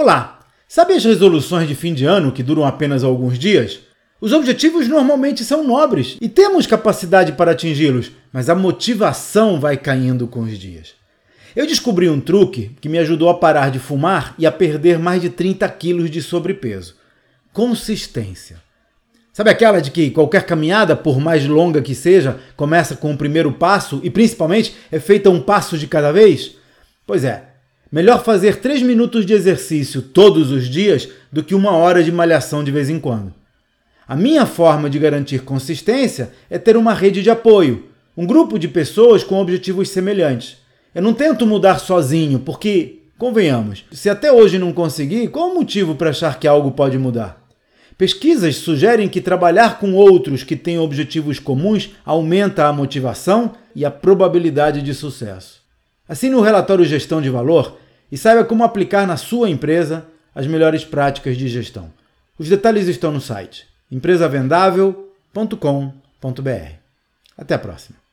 Olá! Sabe as resoluções de fim de ano que duram apenas alguns dias? Os objetivos normalmente são nobres e temos capacidade para atingi-los, mas a motivação vai caindo com os dias. Eu descobri um truque que me ajudou a parar de fumar e a perder mais de 30 quilos de sobrepeso: consistência. Sabe aquela de que qualquer caminhada, por mais longa que seja, começa com o primeiro passo e principalmente é feita um passo de cada vez? Pois é, Melhor fazer 3 minutos de exercício todos os dias do que uma hora de malhação de vez em quando. A minha forma de garantir consistência é ter uma rede de apoio, um grupo de pessoas com objetivos semelhantes. Eu não tento mudar sozinho, porque, convenhamos, se até hoje não consegui, qual o motivo para achar que algo pode mudar? Pesquisas sugerem que trabalhar com outros que têm objetivos comuns aumenta a motivação e a probabilidade de sucesso. Assine o relatório Gestão de Valor e saiba como aplicar na sua empresa as melhores práticas de gestão. Os detalhes estão no site empresavendável.com.br. Até a próxima.